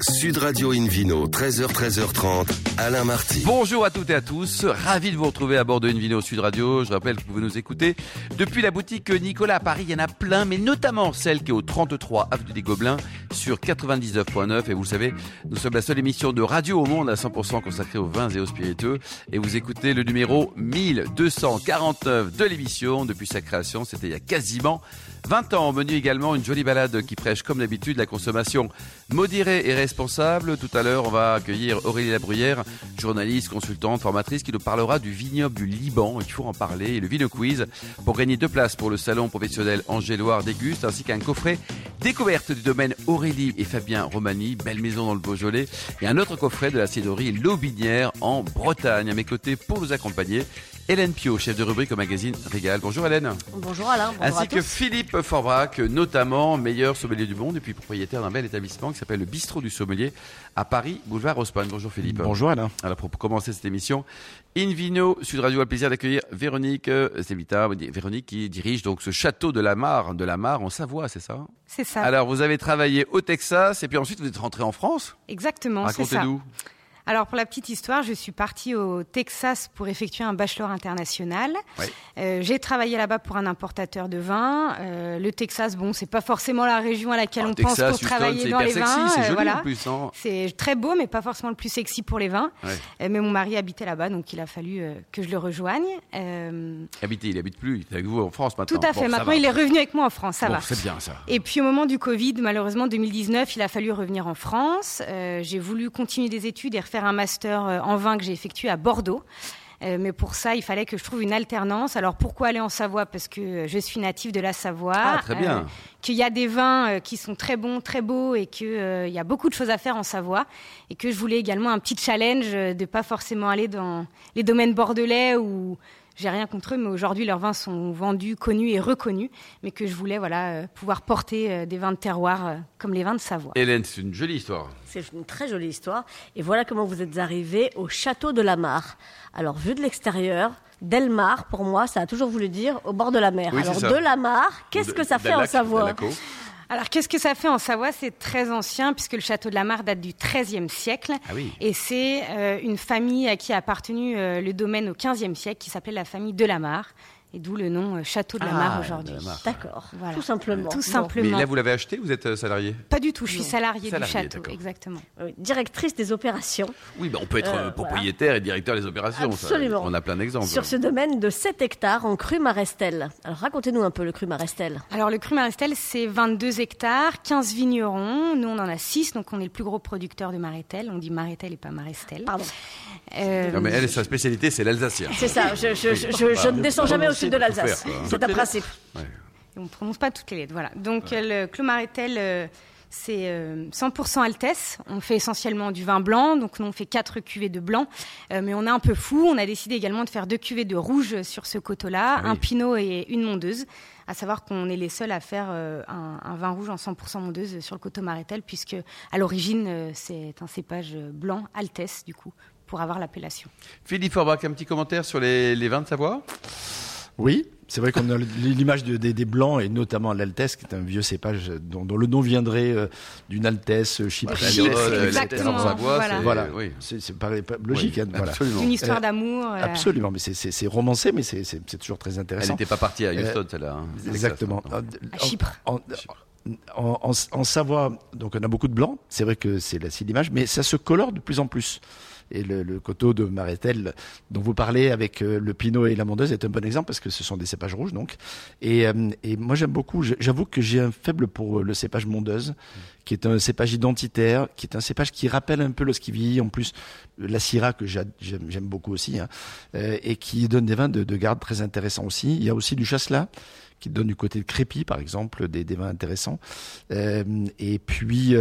Sud Radio Invino, 13h, 13h30, Alain Marty. Bonjour à toutes et à tous, ravi de vous retrouver à bord de Invino Sud Radio. Je rappelle que vous pouvez nous écouter depuis la boutique Nicolas à Paris. Il y en a plein, mais notamment celle qui est au 33 Avenue des Gobelins sur 99.9. Et vous le savez, nous sommes la seule émission de radio au monde à 100% consacrée aux vins et aux spiritueux. Et vous écoutez le numéro 1249 de l'émission depuis sa création. C'était il y a quasiment 20 ans. Au menu également une jolie balade qui prêche comme d'habitude la consommation modérée et responsable. Tout à l'heure, on va accueillir Aurélie Labruyère, journaliste, consultante, formatrice, qui nous parlera du vignoble du Liban. Il faut en parler. Et le Vino Quiz pour gagner deux places pour le salon professionnel Angéloire Déguste, ainsi qu'un coffret découverte du domaine Aurélie et Fabien Romani, belle maison dans le Beaujolais, et un autre coffret de la cidrerie Lobinière en Bretagne. À mes côtés pour nous accompagner, Hélène Pio, chef de rubrique au magazine Régal. Bonjour Hélène. Bonjour Alain. Bonjour Ainsi que Philippe Forbrac, notamment meilleur sommelier du monde et puis propriétaire d'un bel établissement qui s'appelle le Bistrot du Sommelier à Paris, boulevard Haussmann. Bonjour Philippe. Bonjour Alain. Alors pour commencer cette émission, Invino Sud Radio a le plaisir d'accueillir Véronique Sevita, Véronique qui dirige donc ce château de la Mare, de la Mare en Savoie, c'est ça C'est ça. Alors vous avez travaillé au Texas et puis ensuite vous êtes rentré en France? Exactement, c'est ça. Racontez-nous. Alors pour la petite histoire, je suis partie au Texas pour effectuer un bachelor international. Oui. Euh, j'ai travaillé là-bas pour un importateur de vin. Euh, le Texas, bon, c'est pas forcément la région à laquelle Ah, on Texas, pense pour Houston, travailler dans les vins. c'est euh, voilà. hein. C'est très beau, mais pas forcément le plus sexy pour les vins. Mais mon mari habitait là-bas, donc il a fallu que je le rejoigne. Habité, il habite plus, il est avec vous en France maintenant. tout à fait. Maintenant, il est revenu avec moi en France. Ça Bon, va. c'est bien ça. Et puis au moment du Covid, malheureusement 2019, il a fallu revenir en France. J'ai voulu continuer des études et refaire un master euh, en vin que j'ai effectué à Bordeaux. Euh, mais pour ça, il fallait que je trouve une alternance. Alors pourquoi aller en Savoie? Parce que euh, je suis native de la Savoie. Ah, très bien. Euh, qu'il y a des vins qui sont très bons, très beaux et qu'il y a beaucoup de choses à faire en Savoie. Et que je voulais également un petit challenge de pas forcément aller dans les domaines bordelais où j'ai rien contre eux, mais aujourd'hui leurs vins sont vendus, connus et reconnus. Mais que je voulais voilà, euh, pouvoir porter euh, des vins de terroir euh, comme les vins de Savoie. Hélène, c'est une jolie histoire. C'est une très jolie histoire. Et voilà comment vous êtes arrivé au château de la Mare. Alors, vu de l'extérieur, Delmar, pour moi, ça a toujours voulu dire au bord de la mer. Oui, Alors, de la Mare, qu'est-ce que ça fait en Savoie? Alors qu'est-ce que ça fait en Savoie? C'est très ancien puisque le château de la Mare date du XIIIe siècle. Ah oui. Et c'est euh, une famille à qui a appartenu euh, le domaine au XVe siècle qui s'appelait la famille de la Mare. Et d'où le nom euh, château de la Ah, Mare aujourd'hui. D'accord, Voilà. tout simplement. Tout simplement. Mais là, vous l'avez acheté Vous êtes euh, salarié? Pas du tout, je suis salariée Salariée, du château, exactement. Oui, Directrice des opérations Oui, bah, on peut être Euh, propriétaire et directeur des opérations. ça. Absolument. on a plein d'exemples. sur ce domaine de 7 hectares en cru Marestel. Alors, racontez-nous un peu le cru Marestel. Alors le cru Marestel, c'est 22 hectares, 15 vignerons. Nous, on en a 6, donc on est le plus gros producteur de Marestel. On dit Marestel et pas Marestel. Pardon. Euh, Non, mais elle, sa spécialité, c'est l'alsacien. C'est ça, je, je- je- je- je ne descends jamais au sud de l'Alsace. C'est un principe. On ne prononce pas toutes les lettres, voilà. Donc euh, le Clos Marétel, euh, c'est euh, 100% Altesse. On fait essentiellement du vin blanc, donc nous on fait quatre cuvées de blanc, mais on est un peu fou. On a décidé également de faire deux cuvées de rouge sur ce coteau-là, Ah oui. un pinot et une mondeuse. À savoir qu'on est les seuls à faire euh, un, un vin rouge en 100% mondeuse sur le coteau Marétel, puisque à l'origine euh, c'est un cépage blanc Altesse du coup pour avoir l'appellation. Philippe Forbach, un petit commentaire sur les, les vins de Savoie? Oui, c'est vrai qu'on a l'image de- des, des blancs et notamment l'Altesse, qui est un vieux cépage dont, dont le nom viendrait euh, d'une Altesse chypriote. Chypre, euh, exactement, Savoie, voilà. c'est- Voilà, oui. c'est c'est pas, pas logique. Oui, hein, voilà. Absolument. Une histoire Euh, d'amour. euh, Absolument, mais c'est- romancé, mais c'est toujours très Elle intéressant. n'était pas partie à Houston, celle-là. hein. Exactement. À Chypre. En, en- en- en Savoie, donc on a beaucoup de blanc. C'est vrai que c'est la- c'est l'image, mais ça se colore de plus en plus. Et le, le coteau de Marétel, dont vous parlez avec euh, le Pinot et la Mondeuse, est un bon exemple parce que ce sont des cépages rouges, donc. Et, euh, moi, j'aime beaucoup. J'avoue que j'ai un faible pour euh, le cépage Mondeuse, qui est un cépage identitaire, qui est un cépage qui rappelle un peu lorsqu'il vieillit. En plus, la Syrah que j'a- j'aime beaucoup aussi, hein, et qui donne des vins de, de garde très intéressants aussi. Il y a aussi du Chasselas qui donne du côté de Crépy, par exemple, des, vins intéressants. Et puis,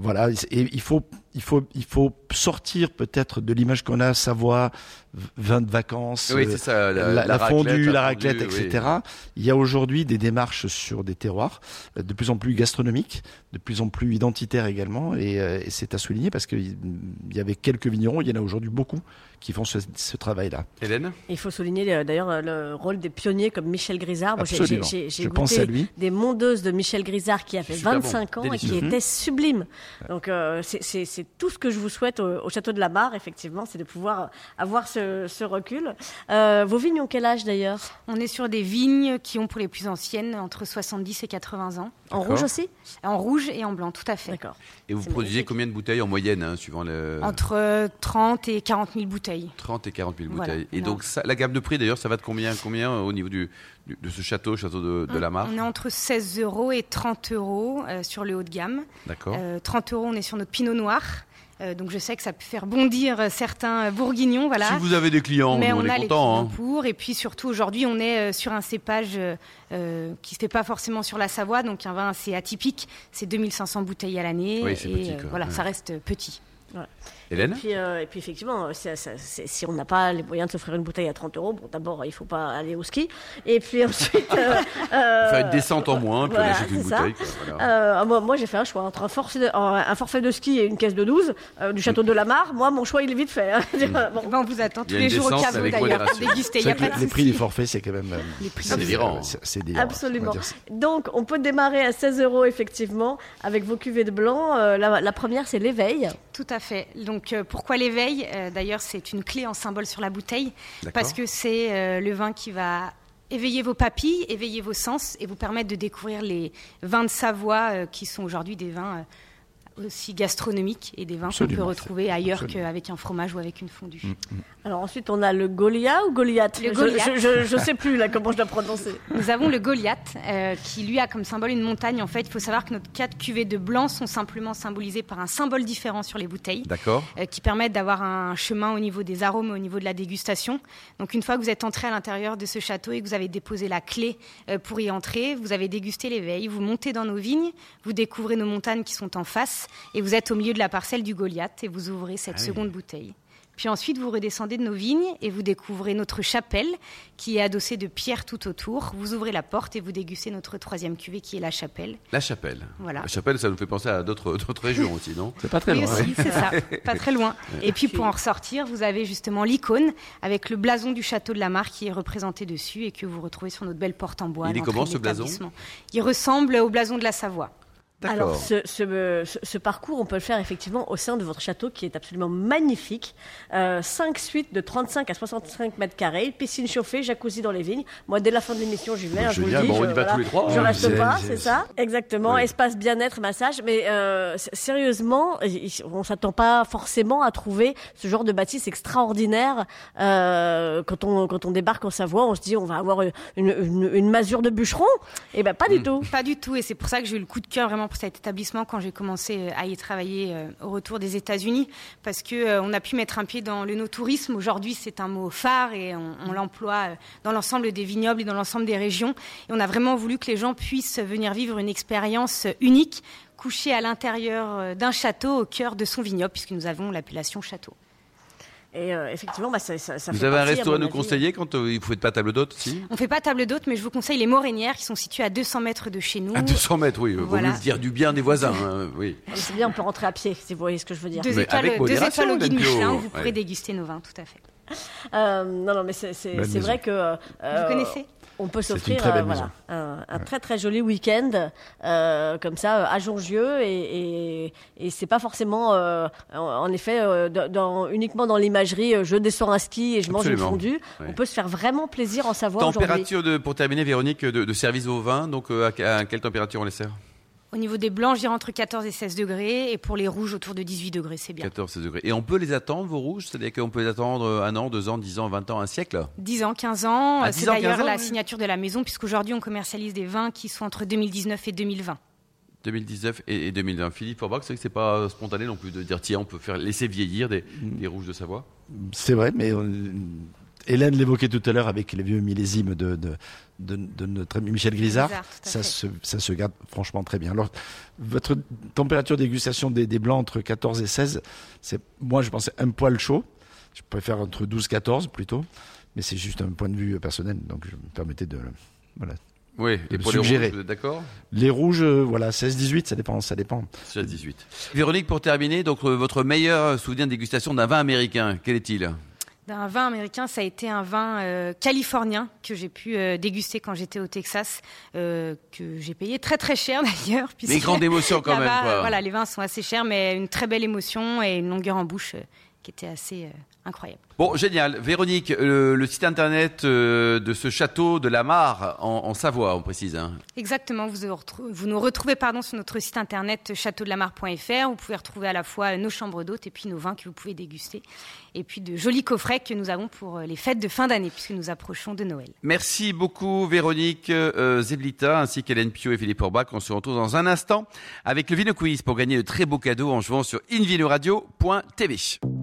voilà, et il faut, il faut, il faut sortir peut-être de l'image qu'on a à Savoie, vin de vacances, Oui, euh, ça. la, La, la fondue, raclette, la raclette, fondue, oui. etc. Il y a aujourd'hui des démarches sur des terroirs euh, de plus en plus gastronomiques, de plus en plus identitaires également, et, euh, et c'est à souligner parce qu'il y avait quelques vignerons, il y en a aujourd'hui beaucoup qui font ce, ce travail-là. Hélène? Il faut souligner d'ailleurs le rôle des pionniers comme Michel Grisard. J'ai- j'ai- Absolument. j'ai- j'ai Je goûté pense à lui. des mondeuses de Michel Grisard qui a fait Super bon, 25 ans et qui délicieux. étaient sublimes. Donc euh, c'est- tout ce que je vous souhaite au, au château de la Mare, effectivement, c'est de pouvoir avoir ce, ce recul. Euh, vos vignes ont quel âge d'ailleurs? On est sur des vignes qui ont pour les plus anciennes entre 70 et 80 ans. En rouge aussi? En rouge et en blanc, tout à fait. D'accord. Et vous produisez magnifique. combien de bouteilles en moyenne, hein, suivant le Entre euh, 30 et 40 000 bouteilles. 30 et 40 000 Voilà. bouteilles Et Non. donc ça, la gamme de prix d'ailleurs, ça va de combien, combien au niveau du- de ce château, château de, de la Mare On est entre 16 euros et 30 euros euh, sur le haut de gamme. D'accord. Euh, 30 euros, on est sur notre pinot noir. Euh, donc je sais que ça peut faire bondir euh, certains bourguignons, voilà. Si vous avez des clients, Mais on, on, est a les contents. clients hein. pour. Et puis surtout aujourd'hui, on est euh, sur un cépage euh, euh, qui se fait pas forcément sur la Savoie, donc un vin assez atypique. C'est 2500 bouteilles à l'année. Oui, c'est et petit, euh, voilà, Ouais. ça reste petit. Hélène Puis, euh, et puis effectivement, c'est- c'est- c'est- si on n'a pas les moyens de s'offrir une bouteille à 30 euros, bon, d'abord, il faut pas aller au ski. Et puis ensuite. euh, euh, Faire une descente en moins, puis voilà, on achète une bouteille. quoi, voilà. Euh, moi, moi, j'ai fait un choix entre un forfait de, un forfait de ski et une caisse de 12 euh, du château de la Mare. Moi, mon choix, il est vite fait. hein. Bon. Eh ben, on vous attend tous les jours au caveau d'ailleurs déguster. Y a pas de les, les prix des forfaits, c'est quand même. euh, Les prix C'est délirant. C'est c'est délirant. Absolument. on. Donc, on peut démarrer à 16 euros, effectivement, avec vos cuvées de blanc. Euh, la, la première, c'est l'éveil. Tout à fait. Donc euh, pourquoi l'éveil? Euh, D'ailleurs, c'est une clé en symbole sur la bouteille parce que c'est euh, le vin qui va éveiller vos papilles, éveiller vos sens et vous permettre de découvrir les vins de Savoie qui sont aujourd'hui des vins aussi gastronomiques et des vins qu'on peut retrouver ailleurs qu'avec un fromage ou avec une fondue. Alors ensuite, on a le Goliath ou Goliath Le Je- Goliath. Je, je, je sais plus là comment je dois prononcer. Nous avons le Goliath, euh, qui lui a comme symbole une montagne. En fait, il faut savoir que nos quatre cuvées de blanc sont simplement symbolisées par un symbole différent sur les bouteilles. D'accord. euh, qui permettent d'avoir un chemin au niveau des arômes, au niveau de la dégustation. Donc une fois que vous êtes entré à l'intérieur de ce château et que vous avez déposé la clé euh, pour y entrer, vous avez dégusté l'éveil, vous montez dans nos vignes, vous découvrez nos montagnes qui sont en face et vous êtes au milieu de la parcelle du Goliath et vous ouvrez cette Ah oui. seconde bouteille. Puis ensuite, vous redescendez de nos vignes et vous découvrez notre chapelle qui est adossée de pierres tout autour. Vous ouvrez la porte et vous dégustez notre troisième cuvée qui est la chapelle. La chapelle. Voilà. La chapelle, ça nous fait penser à d'autres régions aussi, non? C'est pas très Oui loin. aussi, c'est ça, pas très loin. Et puis pour en ressortir, vous avez justement l'icône avec le blason du château de la Mare qui est représenté dessus et que vous retrouvez sur notre belle porte en bois. Il à est comment, de ce blason? l'établissement. Il ressemble au blason de la Savoie. Alors, ce, ce, ce- ce parcours, on peut le faire effectivement au sein de votre château qui est absolument magnifique. Euh, cinq suites de 35 à 65 mètres carrés, piscine chauffée, jacuzzi dans les vignes. Moi, dès la fin de l'émission, j'y vais. hein, je vous le dis, bon, on je, y va tous les trois, Je hein. reste pas, c'est- ça Exactement. Espace bien-être, massage. Mais euh, sérieusement, on s'attend pas forcément à trouver ce genre de bâtisse extraordinaire. Euh, quand, on, quand on débarque en Savoie, on se dit on va avoir une, une, une masure de bûcheron. Eh ben, pas du tout. Pas du tout, et c'est pour ça que j'ai eu le coup de cœur vraiment pour cet établissement quand j'ai commencé à y travailler euh, au retour des États-Unis, parce que euh, on a pu mettre un pied dans le no-tourisme. Aujourd'hui, c'est un mot phare et on, l'emploie euh, dans l'ensemble des vignobles et dans l'ensemble des régions. Et on a vraiment voulu que les gens puissent venir vivre une expérience unique, couchée à l'intérieur euh, d'un château au cœur de son vignoble, puisque nous avons l'appellation château. Et euh, effectivement, bah, ça, ça, ça Vous fait avez un resto à nous avis, conseiller quand euh, il faut être pas table d'hôte aussi On fait pas table d'hôte, mais je vous conseille les Morénières qui sont situées à 200 mètres de chez nous. À 200 mètres, oui. Vaut Voilà. mieux dire du bien des voisins. hein, oui. Mais C'est bien, on peut rentrer à pied, si vous voyez ce que je veux dire. Deux Mais étoiles, avec deux étoiles au guide. Michelin, vous Ouais. pourrez déguster nos vins, tout à fait. Euh, non, non, mais c'est vrai que. euh, Vous connaissez? On peut une s'offrir euh, voilà, un, un très très joli week-end euh, comme ça euh, à Jongieux et, et, et c'est pas forcément euh, en, en effet euh, dans, uniquement dans l'imagerie je descends un ski et je mange une Absolument. fondue. Ouais. On peut se faire vraiment plaisir en aujourd'hui. Température, de, pour terminer, Véronique, de, de service au vin. Donc, à, à quelle température on les sert? Au niveau des blancs, je dirais entre 14 et 16 degrés, et pour les rouges, autour de 18 degrés, c'est bien. 14 16 degrés. Et on peut les attendre, vos rouges? C'est-à-dire qu'on peut les attendre euh, un an, deux ans, dix ans, vingt ans, un siècle? 10 ans, 15 ans, Ah, euh, 10 c'est d'ailleurs 15 ans, la oui. signature de la maison, puisqu'aujourd'hui on commercialise des vins qui sont entre 2019 et 2020. 2019 et, et 2020. Philippe Forbach, c'est vrai que c'est pas euh, spontané non plus de dire tiens, on peut faire laisser vieillir des, Mm. des rouges de Savoie. C'est vrai, mais Hélène l'évoquait tout à l'heure avec les vieux millésimes de, de, de, de notre ami Michel Grisard. Ça se, ça se garde franchement très bien. Alors, votre température de dégustation des, des blancs entre 14 et 16, c'est, moi, je pensais un poil chaud. Je préfère entre 12 et 14 plutôt. Mais c'est juste un point de vue personnel. Donc, je me permettais de, voilà. Oui, et pour les suggérer. rouges, d'accord Les rouges, euh, voilà, 16, 18, ça dépend, ça dépend. 16, 18. Véronique, pour terminer, donc euh, votre meilleur souvenir de dégustation d'un vin américain, quel est-il? D'un vin américain, ça a été un vin euh, californien que j'ai pu euh, déguster quand j'étais au Texas, euh, que j'ai payé très très cher d'ailleurs. puisque Mais grande émotion quand même, quoi. Voilà, les vins sont assez chers, mais une très belle émotion et une longueur en bouche qui était assez incroyable. Bon, génial. Véronique, le, le site internet euh, de ce château de la Mare en, en Savoie, on précise. hein. Exactement, vous, nous retrouvez pardon, sur notre site internet châteaudelamare.fr. Vous pouvez retrouver à la fois nos chambres d'hôtes et puis nos vins que vous pouvez déguster. Et puis de jolis coffrets que nous avons pour euh, les fêtes de fin d'année, puisque nous approchons de Noël. Merci beaucoup Véronique euh, Zeblita ainsi qu'Hélène Pio et Philippe Orbach. On se retrouve dans un instant avec le Vino Quiz pour gagner de très beaux cadeaux en jouant sur invinoradio.tv.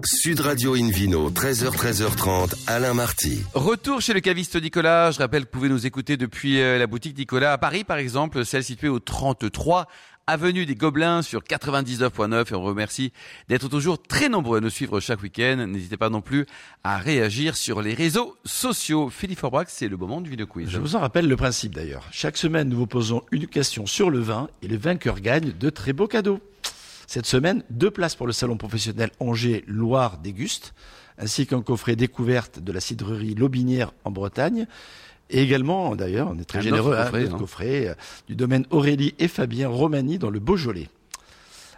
Sud Radio Invino, 13h, 13h30, Alain Marty. Retour chez le caviste Nicolas. Je rappelle que vous pouvez nous écouter depuis euh, la boutique Nicolas à Paris, par exemple, celle située au 33 avenue des Gobelins sur 99.9. Et on remercie d'être toujours très nombreux à nous suivre chaque week-end. N'hésitez pas non plus à réagir sur les réseaux sociaux. Philippe Forbach, c'est le moment du vidéo quiz. Je vous en rappelle le principe d'ailleurs. Chaque semaine, nous vous posons une question sur le vin et le vainqueur gagne de très beaux cadeaux. Cette semaine, deux places pour le salon professionnel Angers Loire Déguste, ainsi qu'un coffret découverte de la cidrerie Lobinière en Bretagne. Et également, d'ailleurs, on est très Un généreux, autre coffret, notre hein. coffret euh, du domaine Aurélie et Fabien Romani dans le Beaujolais.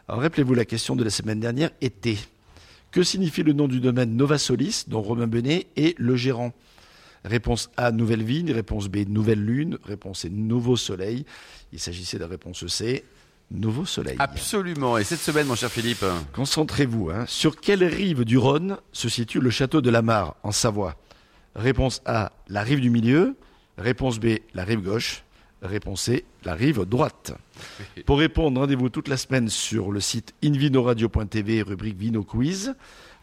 Alors rappelez-vous, la question de la semaine dernière était que signifie le nom du domaine Nova Solis, dont Romain Benet est le gérant? Réponse A, nouvelle vigne. Réponse B, nouvelle lune. Réponse C, nouveau soleil. Il s'agissait de la réponse C, nouveau soleil. Absolument. Et cette semaine, mon cher Philippe, Concentrez-vous. hein. Sur quelle rive du Rhône se situe le château de la Mare, en Savoie? Réponse A, la rive du milieu. Réponse B, la rive gauche. Réponse C, la rive droite. Pour répondre, rendez-vous toute la semaine sur le site invinoradio.tv, rubrique Vino Quiz.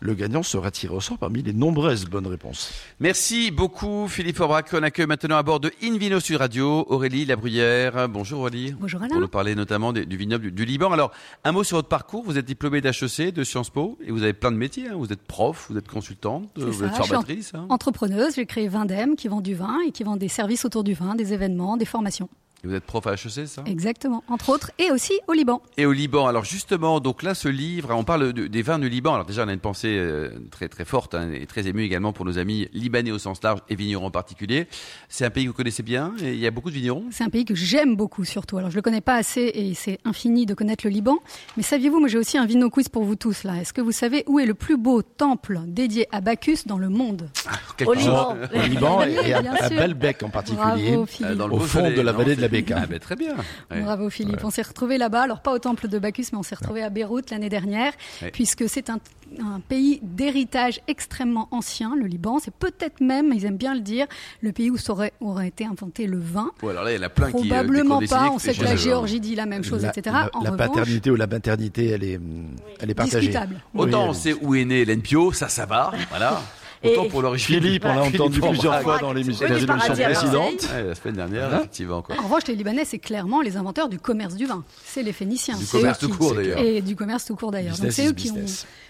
Le gagnant sera tiré au sort parmi les nombreuses bonnes réponses. merci beaucoup Philippe Forbach. On accueille maintenant à bord de Invino Sud Radio Aurélie Labruyère. Bonjour Aurélie. Bonjour Pour Alain. nous parler notamment du vignoble du, du Liban. Alors, un mot sur votre parcours. Vous êtes diplômé d'HEC, de Sciences Po, et vous avez plein de métiers. hein. Vous êtes prof, vous êtes consultante, vous ça, êtes formatrice. hein. Entrepreneuse, j'ai créé Vindem qui vend du vin et qui vend des services autour du vin, des événements, des formations. Et vous êtes prof à HEC, ça Exactement, entre autres, et aussi au Liban. Et au Liban. Alors justement, donc là, ce livre, on parle de- des vins du Liban. Alors déjà, on a une pensée euh, très très forte hein, et très émue également pour nos amis libanais au sens large et vignerons en particulier. C'est un pays que vous connaissez bien. Et il y a beaucoup de vignerons? C'est un pays que j'aime beaucoup surtout. Alors je le connais pas assez et c'est infini de connaître le Liban. Mais saviez-vous, moi j'ai aussi un vino quiz pour vous tous là. Est-ce que vous savez où est le plus beau temple dédié à Bacchus dans le monde? Quelque Au chose. Liban. Au Liban et, et à, à. Belbec en particulier. Bravo. Euh, dans le Au fond soleil, de la non, vallée de la Ah ben, très bien. Ouais. Bravo Philippe. On s'est retrouvé là-bas, alors pas au temple de Bacchus, mais on s'est retrouvé à Beyrouth l'année dernière, Ouais. puisque c'est un, un pays d'héritage extrêmement ancien, le Liban. C'est peut-être même, ils aiment bien le dire, le pays où aurait, aurait été inventé le vin. Alors là, il y en a plein qui. euh, Probablement qui ont pas. On sait que la. Géorgie dit la même chose, la, etc. la- en la revanche, paternité ou la maternité, elle est, elle est partagée. discutable. Autant Oui, on sait où est né Hélène Pio, ça, ça va. Voilà. Autant pour l'origine. Philippe, on l'a entendu plusieurs fois dans l'émission. Ouais, la semaine dernière, Hein effectivement. Quoi. En revanche, les Libanais, c'est clairement les inventeurs du commerce du vin. C'est les Phéniciens. Du C'est commerce eux tout qui- court, d'ailleurs. Et du commerce tout court d'ailleurs. Donc c'est eux qui ont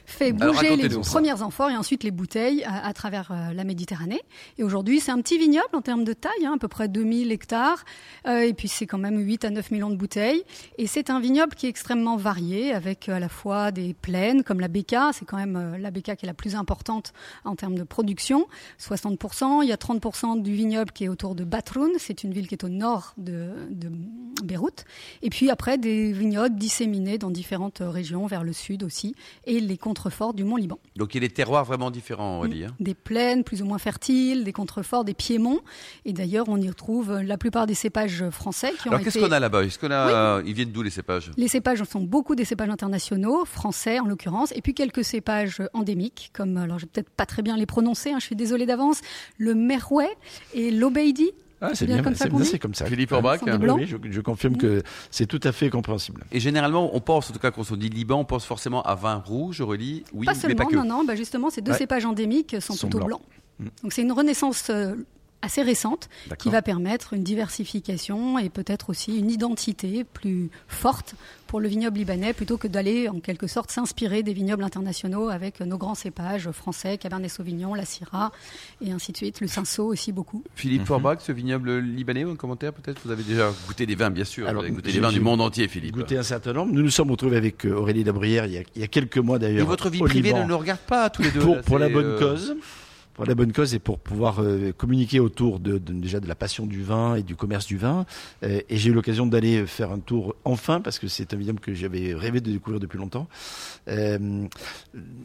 fait Alors, bouger les premières amphores et ensuite les bouteilles à, à travers euh, la Méditerranée. Et aujourd'hui, c'est un petit vignoble en termes de taille, hein, à peu près 2000 hectares. Euh, et puis c'est quand même 8 à 9 millions de bouteilles. Et c'est un vignoble qui est extrêmement varié, avec euh, à la fois des plaines comme la Béca. C'est quand même euh, la Béca qui est la plus importante en termes de production, 60%. Il y a 30% du vignoble qui est autour de Batroun. C'est une ville qui est au nord de, de Beyrouth. Et puis après, des vignobles disséminés dans différentes euh, régions, vers le sud aussi, et les contreforts du Mont Liban. Donc il y a des terroirs vraiment différents, Aurélie. hein. Des plaines plus ou moins fertiles, des contreforts, des piémonts. Et d'ailleurs, on y retrouve euh, la plupart des cépages français qui ont Alors qu'est-ce qu'on a là-bas? Est-ce qu'on a Ils viennent d'où les cépages? Les cépages sont beaucoup des cépages internationaux, français en l'occurrence, et puis quelques cépages endémiques, comme, alors je vais peut-être pas très bien les prononcer, hein, je suis désolée d'avance, le Merouet et l'Obeidi. Ah, c'est bien bien, comme ça c'est comme ça. Philippe Orbach, hein. oui, je, je confirme que c'est tout à fait compréhensible. Et généralement, on pense, en tout cas, quand on dit Liban, on pense forcément à vin rouge, Aurélie. Oui, pas mais seulement, pas que. non, non, bah justement, ces deux Ouais. cépages endémiques sont, Sont plutôt blancs. blancs. Donc c'est une renaissance euh, assez récente qui va permettre une diversification et peut-être aussi une identité plus forte pour le vignoble libanais plutôt que d'aller en quelque sorte s'inspirer des vignobles internationaux avec nos grands cépages français, Cabernet Sauvignon, la Syrah et ainsi de suite, le Cinsault aussi beaucoup. Philippe Mhm. Forbach, ce vignoble libanais, un commentaire peut-être? Vous avez déjà goûté des vins, bien sûr. Alors, vous avez goûté des vins du monde entier, Philippe. Goûté un certain nombre. Nous nous sommes retrouvés avec euh, Aurélie Labrière il y a, il y a quelques mois Et d'ailleurs. votre vie privée ne nous regarde pas tous les deux. pour, là, pour la bonne euh, cause. Pour la bonne cause et pour pouvoir euh, communiquer autour de, de- déjà de la passion du vin et du commerce du vin. Euh, et j'ai eu l'occasion d'aller faire un tour enfin parce que c'est un vignoble que j'avais rêvé de découvrir depuis longtemps. Euh,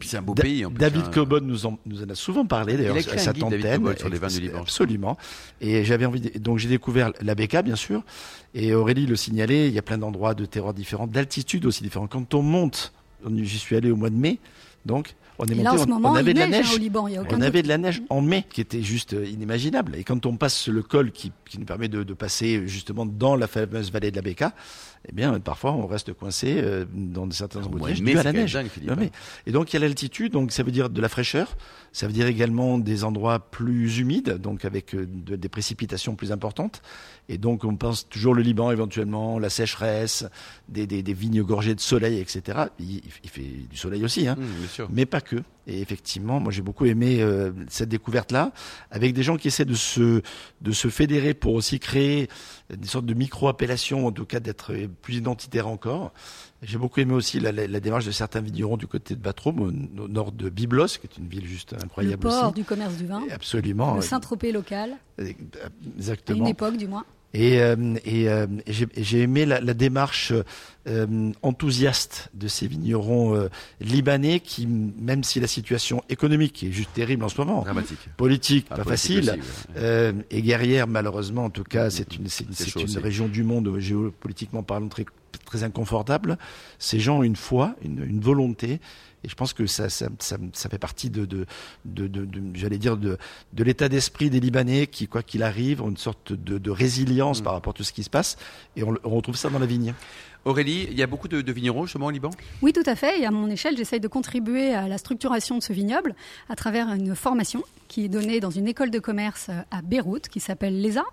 c'est un beau Da- pays. En plus, David hein. Cobon nous en, nous en a souvent parlé d'ailleurs à sa antenne. Sur les vins du Liban. Absolument. Et j'avais envie de- donc j'ai découvert la bien sûr et Aurélie le signalait, il y a plein d'endroits de terroir différents, d'altitude aussi différents. Quand on monte, on- j'y suis allé au mois de mai, donc on est Et monté, là en ce on, moment, on avait de la neige hein, neige. au Liban, il y a aucun On doute. avait de la neige en mai qui était juste euh, inimaginable. Et quand on passe le col qui, qui nous permet de, de passer justement dans la fameuse vallée de la Béca, eh bien parfois on reste coincé euh, dans certains neige mai, dû à la neige. dingue, Non, mais- Et donc il y a l'altitude, donc ça veut dire de la fraîcheur, ça veut dire également des endroits plus humides, donc avec euh, de- des précipitations plus importantes. Et donc on pense toujours le Liban éventuellement, la sécheresse, des, des, des vignes gorgées de soleil, etc. Il, il fait du soleil aussi, hein bien sûr. mais pas que. Et effectivement, moi j'ai beaucoup aimé euh, cette découverte-là, avec des gens qui essaient de se de se fédérer pour aussi créer des sortes de micro-appellations, en tout cas d'être euh, plus identitaire encore. J'ai beaucoup aimé aussi la, la- la démarche de certains vignerons du côté de Batrôme, au, au nord de Byblos, qui est une ville juste Le incroyable port aussi. du commerce du vin, Absolument, le euh, Saint-Tropez local, à une exactement. époque du moins. Et, euh, et, euh, et j'ai et j'ai aimé la, la démarche euh, enthousiaste de ces vignerons euh, libanais qui, même si la situation économique est juste terrible en ce moment, Dramatique. politique, Ah, pas politique facile, aussi, ouais. euh, et guerrière malheureusement, en tout cas, c'est une, c'est, C'est une région du monde euh, géopolitiquement parlant très, très inconfortable. Ces gens ont une foi, une, une volonté, et je pense que ça, ça, ça, ça fait partie de, de, de, de, de- j'allais dire, de, de l'état d'esprit des Libanais qui, quoi qu'il arrive, ont une sorte de, de résilience Mm. par rapport à tout ce qui se passe, et on retrouve ça dans la vigne. Aurélie, il y a beaucoup de, de vignerons justement au Liban? Oui, tout à fait. Et à mon échelle, j'essaye de contribuer à la structuration de ce vignoble à travers une formation qui est donnée dans une école de commerce euh, à Beyrouth qui s'appelle l'ESA.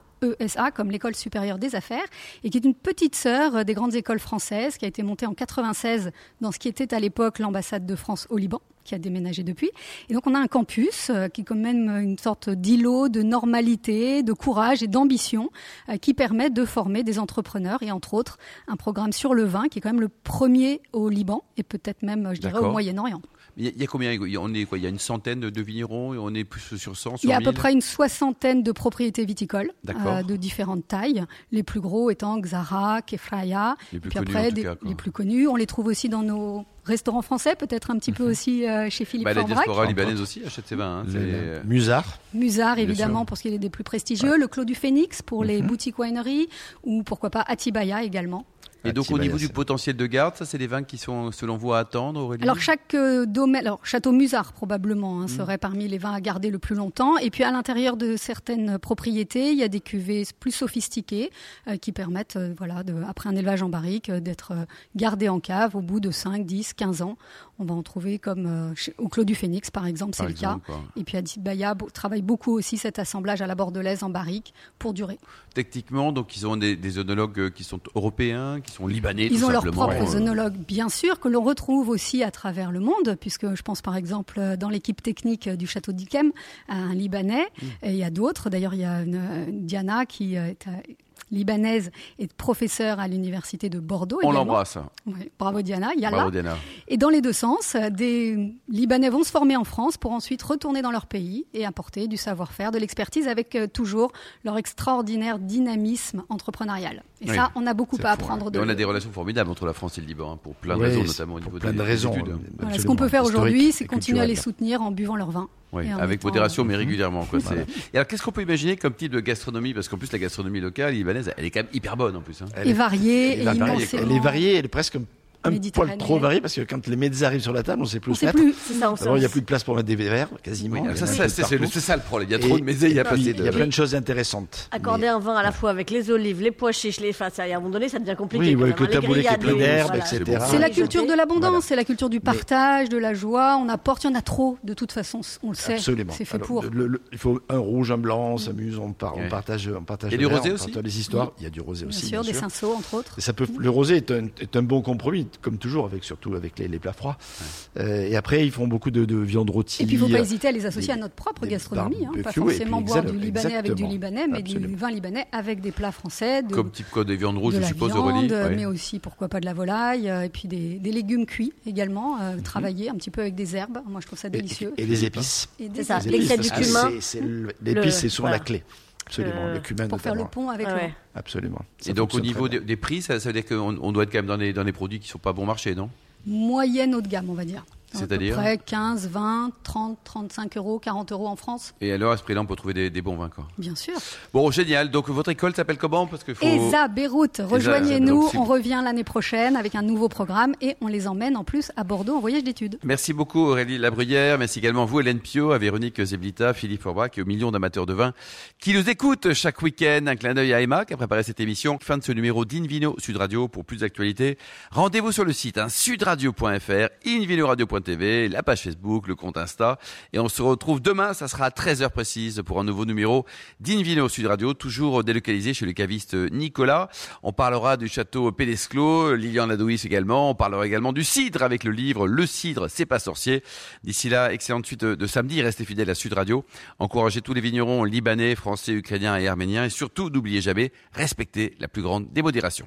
ESA comme l'école supérieure des affaires et qui est une petite sœur euh, des grandes écoles françaises qui a été montée en 96 dans ce qui était à l'époque l'ambassade de France au Liban qui a déménagé depuis. Et donc on a un campus euh, qui est quand même une sorte d'îlot de normalité, de courage et d'ambition euh, qui permet de former des entrepreneurs et entre autres un programme sur le vin qui est quand même le premier au Liban et peut-être même, je dirais, au Moyen-Orient. Il y, a, il y a combien il y a- On est quoi? Il y a une centaine de vignerons et on est plus sur 100, sur Il y a à peu 1000? près une soixantaine de propriétés viticoles euh, de différentes tailles, les plus gros étant Xara, Kefraya, Les plus puis connus, après en tout des- cas, quoi. les plus connus. On les trouve aussi dans nos restaurants français, peut-être un petit peu aussi euh, chez Philippe Bah, la diaspora libanaise aussi achète ses vins. hein, Le- c'est- le Musard, Musard, évidemment, pour ce qui est des plus prestigieux, le Clos du Phénix pour les Mhm. boutiques wineries, ou pourquoi pas Atibaya également. Et donc au niveau du potentiel de garde, ça c'est des vins qui sont selon vous à attendre, Aurélie Alors chaque euh, domaine, alors Château Musard probablement hein, serait parmi les vins à garder le plus longtemps. Et puis à l'intérieur de certaines propriétés, il y a des cuvées plus sophistiquées euh, qui permettent, euh, voilà, de, après un élevage en barrique, d'être gardées en cave au bout de 5, 10, 15 ans. On va en trouver comme euh, chez- au Clos du Phénix par exemple, c'est le cas. quoi. Et puis Adibaya bo- travaille beaucoup aussi cet assemblage à la bordelaise en barrique pour durer. Techniquement, donc ils ont des, des œnologues euh, qui sont européens, qui sont libanais. Ils tout ont leurs propres œnologues, bien sûr, que l'on retrouve aussi à travers le monde, puisque je pense par exemple euh, dans l'équipe technique du château d'Ikem, un Libanais, Mm. et il y a d'autres. D'ailleurs, il y a une, une Diana qui est libanaise et professeure à l'université de Bordeaux. On l'embrasse. Ouais, bravo Diana, il y a Bravo. Diana. Et dans les deux sens, euh, des Libanais vont se former en France pour ensuite retourner dans leur pays et apporter du savoir-faire, de l'expertise avec euh, toujours leur extraordinaire dynamisme entrepreneurial. Et Oui. ça, on a beaucoup à fou, apprendre Et de on a des relations formidables entre la France et le Liban, hein, pour plein de raisons, notamment au pour niveau plein des, de des raisons. études. Voilà, ce qu'on peut faire aujourd'hui, c'est continuer à les soutenir en buvant leur vin. Oui, avec modération, mais Mhm. régulièrement. Quoi. Voilà. c'est- Et alors, qu'est-ce qu'on peut imaginer comme type de gastronomie? Parce qu'en plus, la gastronomie locale libanaise, elle est quand même hyper bonne en plus. hein. Elle est- variée, elle et est variée. Elle est variée, elle est presque un poil trop varié parce que quand les mezzas arrivent sur la table, on sait plus On où se sait mettre. plus. C'est ça, on D'abord, il n'y a plus de place pour mettre des verres, quasiment. Oui, ça, ça, c'est le- ça le problème. Il y a trop Et- de mésés, il y a pas assez Il y a de. plein de choses intéressantes. Accorder Mais- un vin à la fois avec les olives, les pois chiches, les ça, à un moment donné, ça devient compliqué. Oui, que hein. Les taboulet qui est plein d'herbes, voilà. etc. C'est la culture de l'abondance, c'est la culture du partage, de la joie. On apporte, il y en a trop. De toute façon, on le sait. Absolument. C'est fait pour. le- le- il faut un rouge, un blanc, on s'amuse, on, partage, on partage. Il y a le du rosé on aussi partage les histoires. Il y a du rosé Bien aussi, sûr, bien des sûr. cinceaux, entre autres. Et ça peut, le rosé est un bon compromis, comme toujours, avec surtout avec les, les plats froids. Euh, et après, ils font beaucoup de, de viande rôtie. Et puis, il ne faut pas hésiter à les associer des- à notre propre des gastronomie. hein. Pas et forcément puis boire exact- du libanais avec du libanais, mais du vin libanais avec des plats français. De, Comme type quoi, des viandes rouges, de je la suppose, viande, Aurélie. ouais. mais aussi, pourquoi pas, de la volaille. euh, Et puis, des, des légumes cuits également, Mhm. euh, travaillés un petit peu avec des herbes. Moi, je trouve ça et, délicieux. et épices. Et des épices. Les l'excès épices, L'épice, c'est souvent voilà. la clé. Absolument. Euh, le cumin, Pour faire le pont avec ouais. Absolument. Ça Et donc, au niveau des, des prix, ça, ça veut dire qu'on on doit être quand même dans des, dans des produits qui sont pas bon marché, non? Moyenne haut de gamme, on va dire. À C'est-à-dire peu près 15, 20, 30, 35 euros, 40 euros en France, Et alors, à ce prix-là, on peut trouver des, des bons vins, quoi. bien sûr. Bon, génial. Donc, votre école s'appelle comment? Parce que faut... ESA Beyrouth, rejoignez-nous. On revient l'année prochaine avec un nouveau programme et on les emmène en plus à Bordeaux en voyage d'études. Merci beaucoup Aurélie Labruyère, merci également à vous Hélène Pio, à Véronique Zeblita, Philippe Forbach et aux millions d'amateurs de vin qui nous écoutent chaque week-end. Un clin d'œil à Emma qui a préparé cette émission. Fin de ce numéro d'Invino Sud Radio. Pour plus d'actualités, rendez-vous sur le site hein, sudradio.fr, la page Facebook, le compte Insta. Et on se retrouve demain, ça sera à 13h précise pour un nouveau numéro d'Invino Sud Radio, toujours délocalisé chez le caviste Nicolas. On parlera du château Pédesclos, Lilian Ladouis également. On parlera également du cidre avec le livre Le cidre, c'est pas sorcier. D'ici là, excellente suite de samedi. Restez fidèles à Sud Radio. Encouragez tous les vignerons libanais, français, ukrainiens et arméniens. Et surtout, n'oubliez jamais, respectez la plus grande démodération.